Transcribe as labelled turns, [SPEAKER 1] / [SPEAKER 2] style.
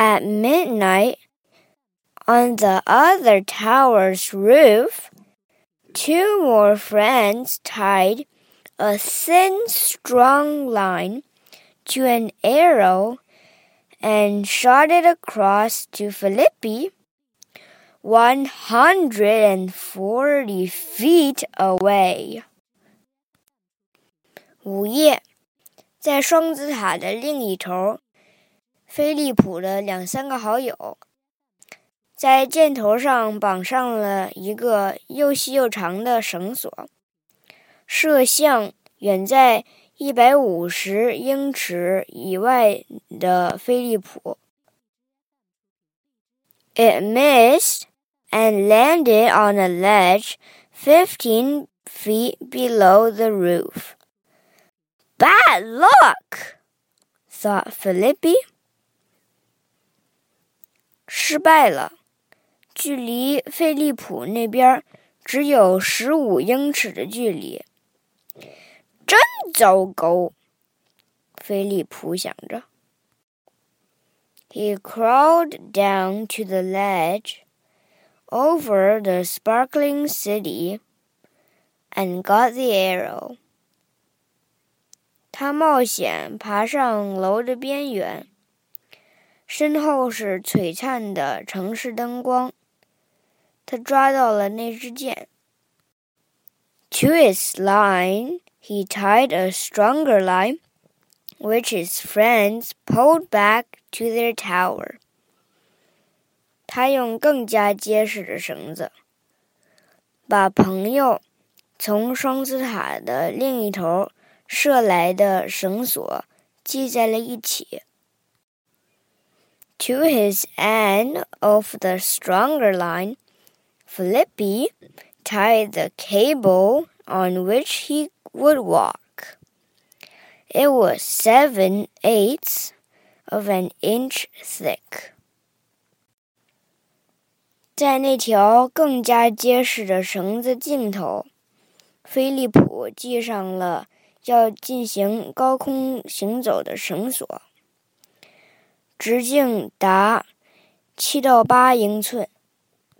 [SPEAKER 1] At midnight, on the other tower's roof, two more friends tied a thin, strong line to an arrow and shot it across to Philippe, 140 feet away. 午夜，在双子塔的另一头。飞利浦的两三个好友，在箭头上绑上了一个又细又长的绳索，射向远在一百五十英尺以外的飞利浦。It missed and landed on a ledge fifteen feet below the roof. Bad luck, thought Philippe. 失败了，距离菲利浦那边只有十五英尺的距离，真糟糕。菲利普想着。He crawled down to the ledge over the sparkling city and got the arrow. 他冒险爬上楼的边缘。身后是璀璨的城市灯光。他抓到了那支箭。To its line, he tied a stronger line, which his friends pulled back to their tower. 他用更加结实的绳子，把朋友从双子塔的另一头射来的绳索系在了一起。to his end of the stronger line, Philippe tied the cable on which he would walk. It was seven eighths of an inch thick. 在那条更加结实的绳子尽头，菲利普系上了要进行高空行走的绳索。直径达七到八英寸。